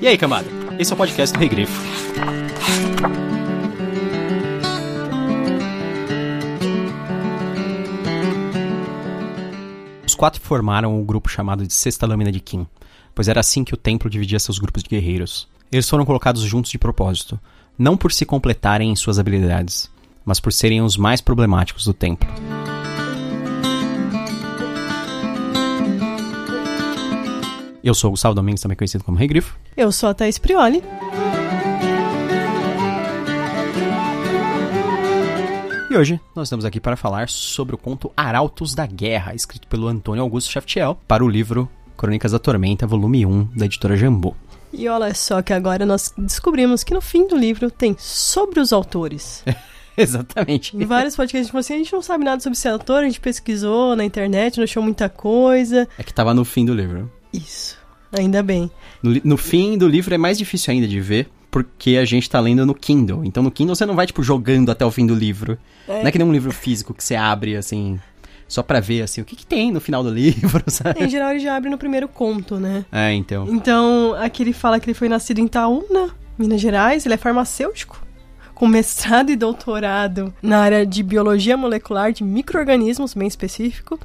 E aí, camada? Esse é o podcast do Regrifo. Os quatro formaram o um grupo chamado de Sexta Lâmina de Kim, pois era assim que o templo dividia seus grupos de guerreiros. Eles foram colocados juntos de propósito, não por se completarem em suas habilidades, mas por serem os mais problemáticos do templo. Eu sou o Gustavo Domingues, também conhecido como Rei Grifo. Eu sou a Thaís Prioli. E hoje nós estamos aqui para falar sobre o conto Arautos da Guerra, escrito pelo Antônio Augusto Schaftiel, para o livro Crônicas da Tormenta, volume 1, da editora Jambô. E olha só que agora nós descobrimos que no fim do livro tem sobre os autores. Exatamente. Em vários podcasts, tipo assim, a gente não sabe nada sobre esse autor, a gente pesquisou na internet, não achou muita coisa. É que tava no fim do livro. Isso, ainda bem. No, no, fim do livro é mais difícil ainda de ver, porque a gente tá lendo no Kindle. Então no Kindle você não vai, tipo, jogando até o fim do livro. É. Não é que nem um livro físico que você abre, assim, só pra ver, assim, o que, que tem no final do livro, sabe? Em geral ele já abre no primeiro conto, né? É, então. Então, aqui ele fala que ele foi nascido em Itaúna, Minas Gerais, ele é farmacêutico. Com mestrado e doutorado na área de biologia molecular de micro-organismos, bem específico.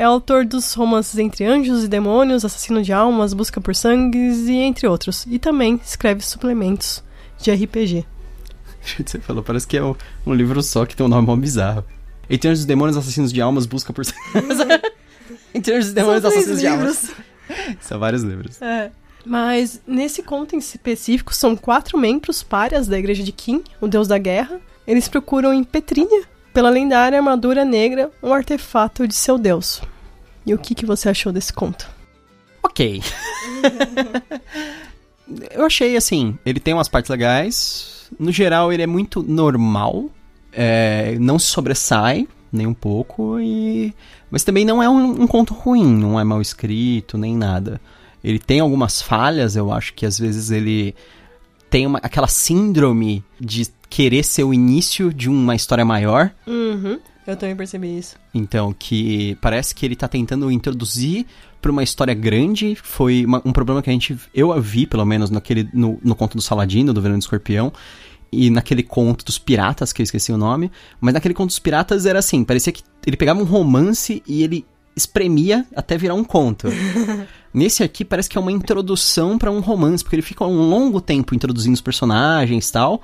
É autor dos romances Entre Anjos e Demônios, Assassino de Almas, Busca por Sangues e entre outros. E também escreve suplementos de RPG. Você falou, parece que é um livro só que tem um nome mó bizarro. Entre Anjos e Demônios, Assassinos de Almas, Busca por Sangues. Entre Anjos e Demônios, Assassinos livros. de Almas. São vários livros. É. Mas nesse conto em específico, são quatro membros párias da igreja de Kim, o deus da guerra. Eles procuram em Petrínia, pela lendária armadura negra, um artefato de seu deus. E o que, que você achou desse conto? Ok. Eu achei assim, ele tem umas partes legais. No geral, ele é muito normal. É, não se sobressai nem um pouco. E... Mas também não é um, um conto ruim, não é mal escrito, nem nada. Ele tem algumas falhas, eu acho que às vezes ele tem uma, aquela síndrome de querer ser o início de uma história maior. Uhum, eu também percebi isso. Então, que parece que ele tá tentando introduzir para uma história grande. Foi uma, um problema que a gente. Eu vi, pelo menos, naquele, no, no conto do Saladino, do Veneno do Escorpião. E naquele conto dos piratas, que eu esqueci o nome. Mas naquele conto dos piratas era assim: parecia que ele pegava um romance e ele espremia até virar um conto. Nesse aqui parece que é uma introdução para um romance, porque ele fica um longo tempo introduzindo os personagens e tal.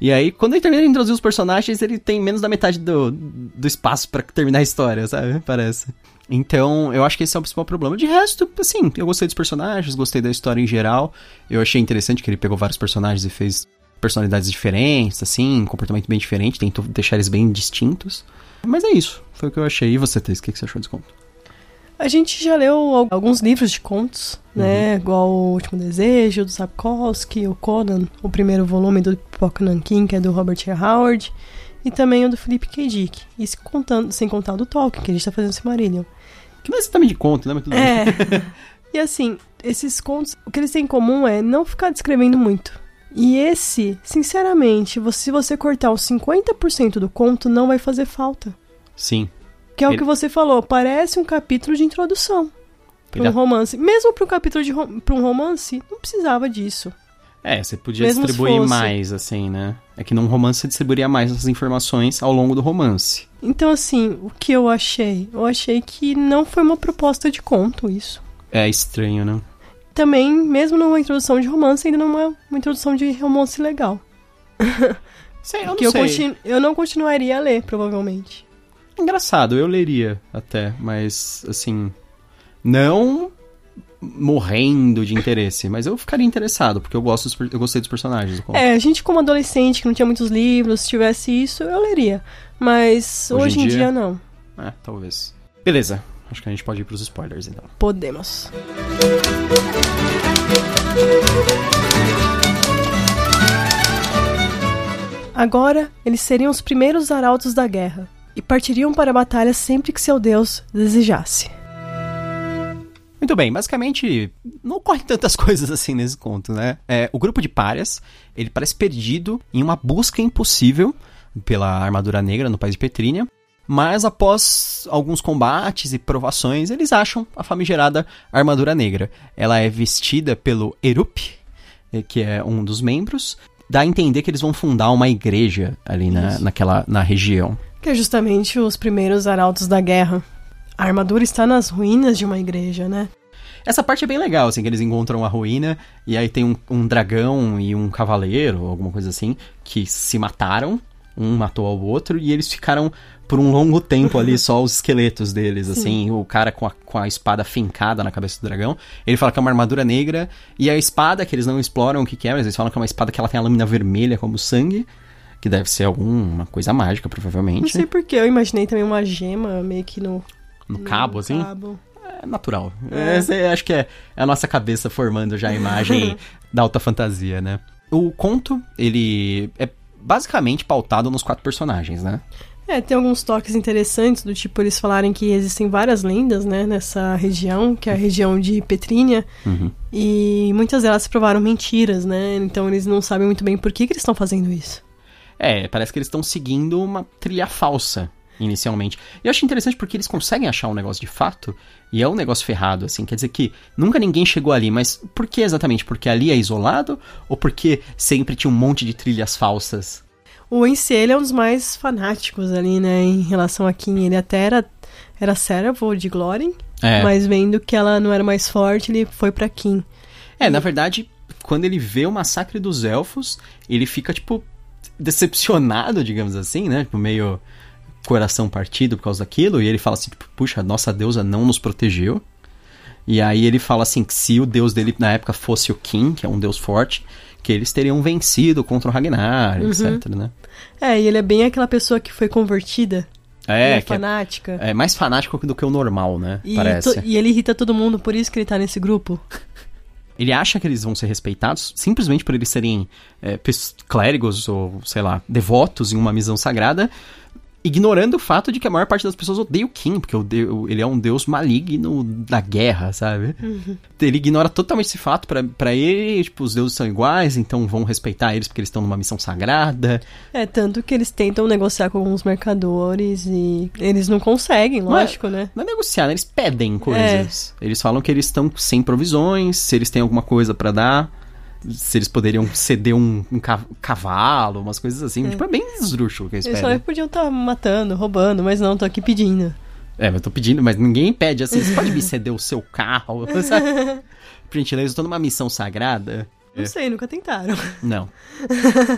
E aí, quando ele termina de introduzir os personagens, ele tem menos da metade do, do espaço para terminar a história, sabe? Parece. Então, eu acho que esse é o principal problema. De resto, assim, eu gostei dos personagens, gostei da história em geral. Eu achei interessante que ele pegou vários personagens e fez personalidades diferentes, assim, um comportamento bem diferente, tentou deixar eles bem distintos. Mas é isso, foi o que eu achei. E você, Thaís, o que você achou desse conto? A gente já leu alguns livros de contos, né? Uhum. Igual O Último Desejo, do Sapkowski, o Conan, o primeiro volume do Pipoca Nankin, que é do Robert E. Howard, e também o do Philip K. Dick. Isso contando, sem contar o do Tolkien, que a gente tá fazendo Silmarillion. Que não é exatamente de conto, né? Mas tudo é. e assim, esses contos, o que eles têm em comum é não ficar descrevendo muito. E esse, sinceramente, se você cortar os 50% do conto, não vai fazer falta. Sim. Que é o que você falou, parece um capítulo de introdução para um romance. Mesmo para um capítulo de rom para um romance, não precisava disso. É, você podia Mesmo distribuir mais, assim, né? É que num romance você distribuiria mais essas informações ao longo do romance. Então, assim, o que eu achei? Eu achei que não foi uma proposta de conto isso. É estranho, né? Também, mesmo numa introdução de romance, ainda não é uma introdução de romance legal. Sei, eu não que sei. Eu, eu não continuaria a ler, provavelmente. Engraçado, eu leria até, mas assim. Não morrendo de interesse, mas eu ficaria interessado, porque eu gosto dos, eu gostei dos personagens. É, a gente como adolescente que não tinha muitos livros, se tivesse isso, eu leria. Mas hoje, hoje em, dia, dia, não. É, talvez. Beleza, acho que a gente pode ir pros spoilers então. Podemos. Agora, eles seriam os primeiros arautos da guerra e partiriam para a batalha sempre que seu deus desejasse. Muito bem, basicamente não ocorrem tantas coisas assim nesse conto, né? É, o grupo de párias, ele parece perdido em uma busca impossível pela armadura negra no país de Petrínia, mas após alguns combates e provações, eles acham a famigerada armadura negra. Ela é vestida pelo Erup, eh, que é um dos membros, dá a entender que eles vão fundar uma igreja ali na, naquela na região. Que é justamente os primeiros arautos da guerra. A armadura está nas ruínas de uma igreja, né? Essa parte é bem legal, assim, que eles encontram a ruína e aí tem um, um dragão e um cavaleiro, alguma coisa assim, que se mataram. Um matou ao outro e eles ficaram por um longo tempo ali só os esqueletos deles, assim, o cara com a, com a espada fincada na cabeça do dragão. Ele fala que é uma armadura negra e a espada, que eles não exploram o que, que é, mas eles falam que é uma espada que ela tem a lâmina vermelha como sangue. Que deve ser alguma coisa mágica, provavelmente. Não sei porque, eu imaginei também uma gema meio que no, No cabo, assim. cabo. É natural. É. É- acho que é a nossa cabeça formando já a imagem da alta fantasia, né? O conto, ele é basicamente pautado nos quatro personagens, né? É, tem alguns toques interessantes, do tipo eles falarem que existem várias lendas, né, nessa região, que é a região de Petrínia, Uhum. e muitas delas se provaram mentiras, né, então eles não sabem muito bem por que, que eles estão fazendo isso. É, parece que eles estão seguindo uma trilha falsa, inicialmente. E eu acho interessante porque eles conseguem achar um negócio de fato, e é um negócio ferrado, assim. Quer dizer que nunca ninguém chegou ali, mas por que exatamente? Porque ali é isolado? Ou porque sempre tinha um monte de trilhas falsas? O Ence, ele é um dos mais fanáticos ali, né, em relação a Kim, ele até era, era servo de Glorin, É. mas vendo que ela não era mais forte, ele foi pra Kim. É, na verdade, quando ele vê o massacre dos elfos, ele fica, tipo, decepcionado, digamos assim, né? Tipo, meio coração partido por causa daquilo. E ele fala assim, tipo, puxa, nossa deusa não nos protegeu. E aí ele fala assim, que se o deus dele na época fosse o King, que é um deus forte, que eles teriam vencido contra o Ragnar, etc, né? É, e ele é bem aquela pessoa que foi convertida, É, que é, fanática. é mais fanático do que o normal, né? E, Parece. to- e ele irrita todo mundo, por isso que ele tá nesse grupo. Ele acha que eles vão ser respeitados simplesmente por eles serem é, clérigos ou, sei lá, devotos em uma missão sagrada, ignorando o fato de que a maior parte das pessoas odeia o Kim, porque o deu- ele é um deus maligno da guerra, sabe? Ele ignora totalmente esse fato. Pra, pra ele, tipo, os deuses são iguais, então vão respeitar eles porque eles estão numa missão sagrada. É, tanto que eles tentam negociar com alguns mercadores e eles não conseguem, Não é- lógico, né? Não é negociar, né? Eles pedem coisas. Eles falam que eles estão sem provisões, se eles têm alguma coisa pra dar, se eles poderiam ceder um, um ca- cavalo, umas coisas assim. Tipo, é bem esdrúxulo que eles Eles só pedem. podiam estar matando, roubando, mas não, tô aqui pedindo. É, mas eu tô pedindo, mas ninguém pede assim. Você pode me ceder o seu carro? Sabe? Por gentileza, eu tô numa missão sagrada. Não É. sei, nunca tentaram. Não.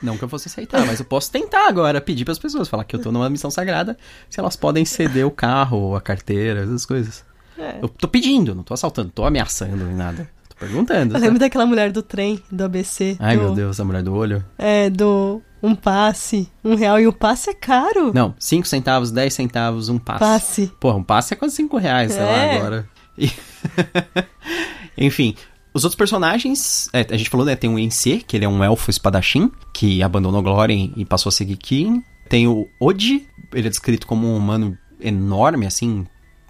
Não que eu fosse aceitar, mas eu posso tentar agora, pedir pras pessoas, falar que eu tô numa missão sagrada, se elas podem ceder o carro, a carteira, essas coisas. É. Eu tô pedindo, não tô assaltando, tô ameaçando nem nada. Perguntando. Eu lembro daquela mulher do trem, do ABC. Ai, do, meu Deus, a mulher do olho. É, do um passe, um real, e o passe é caro. Não, 5 centavos, 10 centavos, um passe. Passe. Porra, um passe é quase 5 reais, sei lá, É. agora. E- Enfim, os outros personagens, é, a gente falou, né, tem o Ence, que ele é um elfo espadachim, que abandonou Glórien e passou a seguir Kirin. Tem o Odi, ele é descrito como um humano enorme, assim,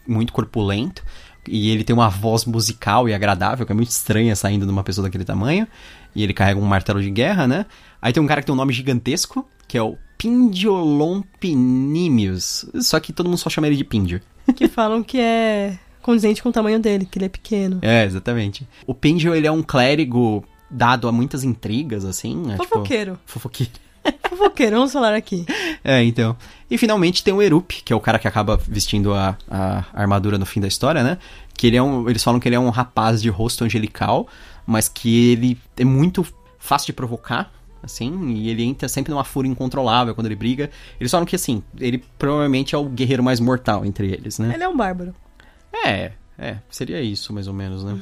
muito corpulento. E ele tem uma voz musical e agradável, que é muito estranha saindo de uma pessoa daquele tamanho. E ele carrega um martelo de guerra, né? Aí tem um cara que tem um nome gigantesco, que é o Pindiolompinimius. Só que todo mundo só chama ele de Pindio. Que falam que é condizente com o tamanho dele, que ele é pequeno. É, exatamente. O Pindio, ele é um clérigo dado a muitas intrigas, assim. né? Tipo, Fofoqueiro. vamos falar aqui. É, então. E finalmente tem o Erup, que é o cara que acaba vestindo a, a armadura no fim da história, né? Que ele é um. Eles falam que ele é um rapaz de rosto angelical, mas que ele é muito fácil de provocar. Assim, e ele entra sempre numa fúria incontrolável quando ele briga. Eles falam que, assim, ele provavelmente é o guerreiro mais mortal entre eles, né? Ele é um bárbaro. É, é, seria isso, mais ou menos, né?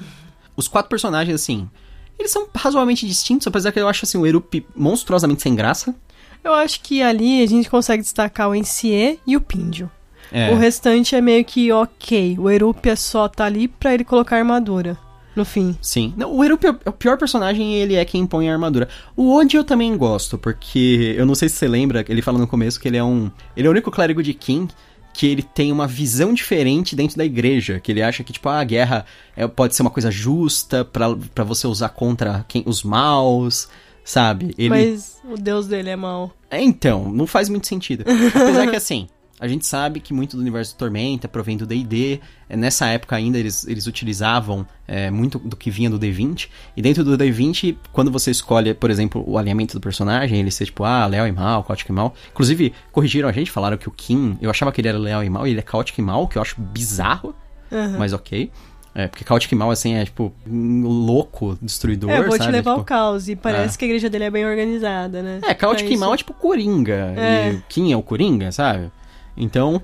Os quatro personagens, assim, eles são razoavelmente distintos, apesar que eu acho, assim, o Erup monstruosamente sem graça. Eu acho que ali a gente consegue destacar o NCE e o Píndio. É, O restante é meio que ok. O Erup é só tá ali pra ele colocar armadura. No fim. sim. Não, o Erup é o- é o pior personagem e ele é quem põe a armadura. O Odi eu também gosto, porque eu não sei se você lembra, ele fala no começo que ele é um... Ele é o único clérigo de King que ele tem uma visão diferente dentro da igreja, que ele acha que, tipo, ah, a guerra é- pode ser uma coisa justa pra pra você usar contra quem, os maus, sabe? Ele... Mas o deus dele é mau. É, então, não faz muito sentido. Apesar que, assim, A gente sabe que muito do universo do Tormenta provém do D&D. É, nessa época ainda eles, eles utilizavam é, muito do que vinha do D20. E dentro do D20, quando você escolhe, por exemplo, o alinhamento do personagem, ele ser tipo, ah, leal e mal, caótico e mal. Inclusive, corrigiram a gente, falaram que o Kim, eu achava que ele era leal e mal, e ele é caótico e mal, que eu acho bizarro, Uhum. mas ok. É, porque caótico e mal, assim, é tipo, louco, destruidor, É, eu vou sabe? te levar tipo, ao caos. E parece É. que a igreja dele é bem organizada, né? É, e mal é tipo Coringa. É. E Kim é o Coringa, sabe? Então,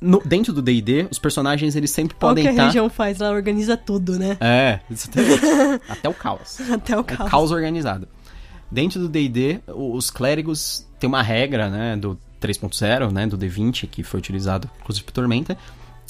no- dentro do D&D, os personagens, eles sempre o podem que a estar... religião faz, ela organiza tudo, né? É, exatamente. Até o caos. Até o É caos. caos organizado. Dentro do D&D, os clérigos têm uma regra, né, do 3.0, né, do D20, que foi utilizado inclusive por Tormenta,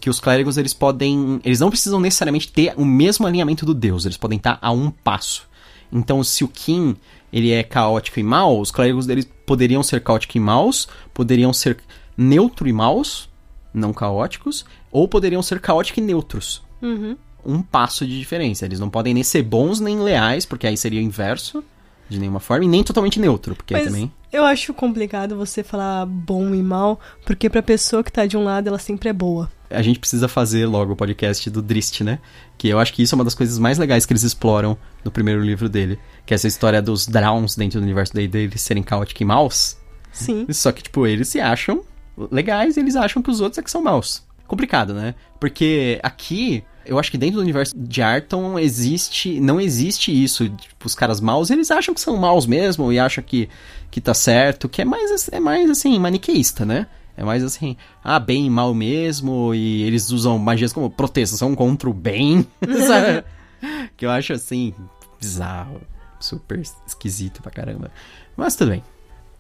que os clérigos, eles podem... Eles não precisam necessariamente ter o mesmo alinhamento do deus, eles podem estar a um passo. Então, se o Kim, ele é caótico e mau, os clérigos deles poderiam ser caóticos e maus, poderiam ser neutro e maus, não caóticos, ou poderiam ser caóticos e neutros Uhum. um passo de diferença. Eles não podem nem ser bons nem leais, porque aí seria o inverso de nenhuma forma, e nem totalmente neutro, porque Mas também. eu acho complicado você falar bom e mal, porque pra pessoa que tá de um lado, ela sempre é boa. A gente precisa fazer logo o podcast do Drist, né? Que eu acho que isso é uma das coisas mais legais que eles exploram no primeiro livro dele. Que é essa história dos Drowns dentro do universo da D&D, eles serem caóticos e maus. Sim. Só que, tipo, eles se acham legais e eles acham que os outros é que são maus. Complicado, né? Porque aqui, eu acho que dentro do universo de Arton existe. Não existe isso. Tipo, os caras maus, eles acham que são maus mesmo e acham que, que tá certo. Que é mais, é mais assim, maniqueísta, né? É mais assim, ah, bem e mal mesmo, e eles usam magias como proteção contra o bem, sabe? Que eu acho assim, bizarro, super esquisito pra caramba. Mas tudo bem.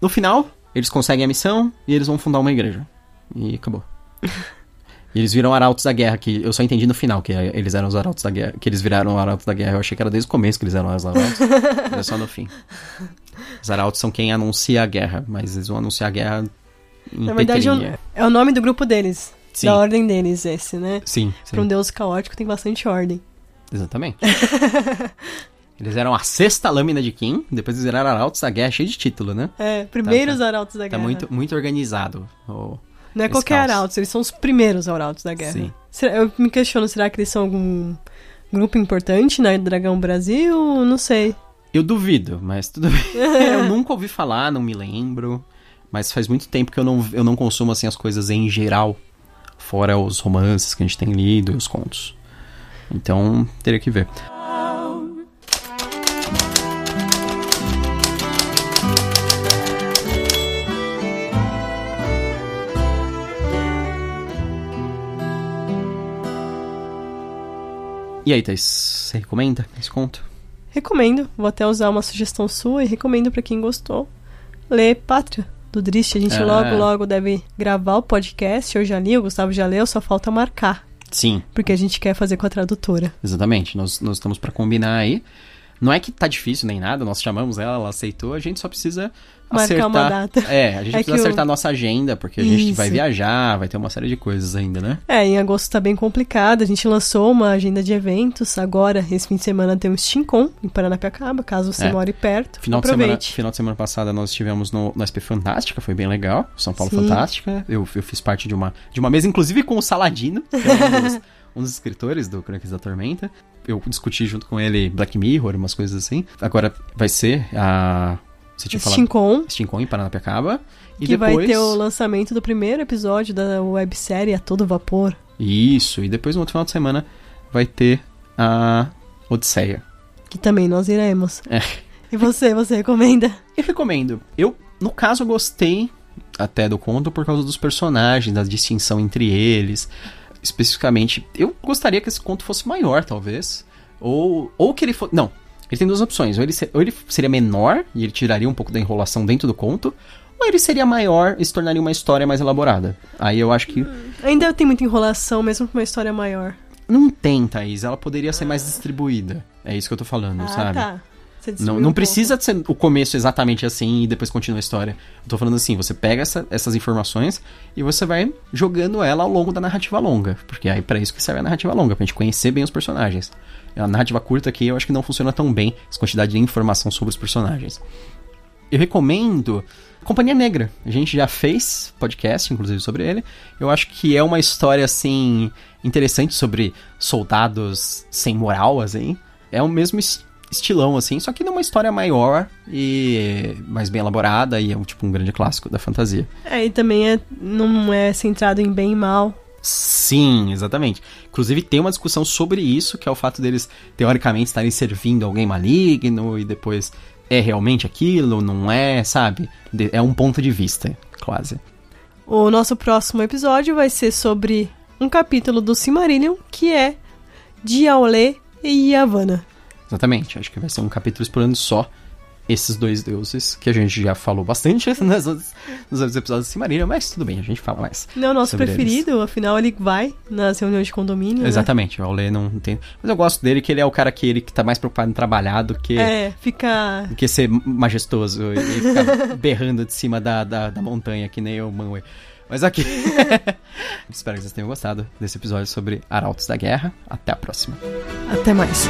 No final, eles conseguem a missão e eles vão fundar uma igreja. E acabou. E eles viram arautos da guerra, que eu só entendi no final que eles eram os arautos da guerra, que eles viraram arautos da guerra. Eu achei que era desde o começo que eles eram os arautos, mas é só no fim. Os arautos são quem anuncia a guerra, mas eles vão anunciar a guerra em Na verdade, é é o nome do grupo deles. Sim. Da ordem deles, esse, né? Sim, sim. Pra um deus caótico tem bastante ordem. Exatamente. eles eram a sexta lâmina de Kim, depois eles viraram arautos da guerra, cheio de título, né? É, primeiros tá. arautos da Tá guerra. muito, muito organizado. Não é qualquer caos. arautos, eles são os primeiros arautos da guerra. Sim. Eu me questiono, será que eles são algum grupo importante na Dragão Brasil? Não sei. Eu duvido, mas tudo bem. eu nunca ouvi falar, não me lembro. Mas faz muito tempo que eu não, eu não consumo assim as coisas em geral. Fora os romances que a gente tem lido e os contos. Então, teria que ver. E aí, Thais, você recomenda esse conto? Recomendo, vou até usar uma sugestão sua e recomendo pra quem gostou. Ler Pátria, do Drist. A gente É. logo, logo deve gravar o podcast. Eu já li, o Gustavo já leu, só falta marcar. Sim, Porque a gente quer fazer com a tradutora. exatamente. Nós, nós estamos pra combinar aí. Não é que tá difícil nem nada, nós chamamos ela, ela aceitou, a gente só precisa Marcar acertar. uma data. É, a gente É precisa acertar a nossa agenda, porque a gente Isso. vai viajar, vai ter uma série de coisas ainda, né? É, em agosto tá bem complicado. A gente lançou uma agenda de eventos. Agora, esse fim de semana, tem o SteamCon em Paranapiacaba, caso você É. more perto. Final de, semana, Aproveite. final de semana passada nós estivemos no, no SP Fantástica, foi bem legal. São Paulo Sim. Fantástica. Eu, eu fiz parte de uma, de uma mesa, inclusive com o Saladino, que é um dos, um dos escritores do Crônicas da Tormenta. Eu discuti junto com ele Black Mirror, umas coisas assim. Agora vai ser a. Você tinha falado. SteamCon, Steamcon em Paranapiacaba. E que depois. vai ter o lançamento do primeiro episódio da websérie A Todo Vapor. Isso, e depois no outro final de semana vai ter a Odisseia. Que também nós iremos. É. E você, você recomenda? Eu recomendo. Eu, no caso, gostei até do conto por causa dos personagens, da distinção entre eles. Especificamente, eu gostaria que esse conto fosse maior, talvez. Ou, ou que ele fosse. Não, ele tem duas opções. Ou ele, se- ou ele seria menor e ele tiraria um pouco da enrolação dentro do conto. Ou ele seria maior e se tornaria uma história mais elaborada. Aí eu acho que. Ainda tem muita enrolação, mesmo com uma história maior. Não tem, Thaís. Ela poderia ser mais distribuída. É isso que eu tô falando, ah, sabe? tá. Não, não um precisa ser o começo exatamente assim e depois continua a história. Eu tô falando assim, você pega essa- essas informações e você vai jogando ela ao longo da narrativa longa. Porque aí pra isso que serve a narrativa longa, pra gente conhecer bem os personagens. A narrativa curta aqui eu acho que não funciona tão bem essa quantidade de informação sobre os personagens. eu recomendo Companhia Negra. A gente já fez podcast, inclusive, sobre ele. Eu acho que é uma história, assim, interessante sobre soldados sem moral, assim. É o mesmo estilão, assim, só que numa história maior e mais bem elaborada e é, tipo, um grande clássico da fantasia. É, e também é, não é centrado em bem e mal. Sim, exatamente. Inclusive tem uma discussão sobre isso, que é o fato deles, teoricamente, estarem servindo alguém maligno e depois é realmente aquilo, não é, sabe? É um ponto de vista, quase. O nosso próximo episódio vai ser sobre um capítulo do Silmarillion, que é Diaolé e Yavanna. Exatamente, acho que vai ser um capítulo explorando só esses dois deuses, que a gente já falou bastante nos outros, nos outros episódios de Silmarillion, mas tudo bem, a gente fala mais. Não é o nosso preferido, eles. afinal ele vai nas reuniões de condomínio, né? Exatamente, né? o Aulê não tem... Mas eu gosto dele, que ele é o cara que, ele, que tá mais preocupado em trabalhar do que... É, fica... Do que ser majestoso e ficar berrando de cima da, da, da montanha, que nem o Manwë. Mas aqui. Espero que vocês tenham gostado desse episódio sobre Arautos da Guerra. Até a próxima. Até mais.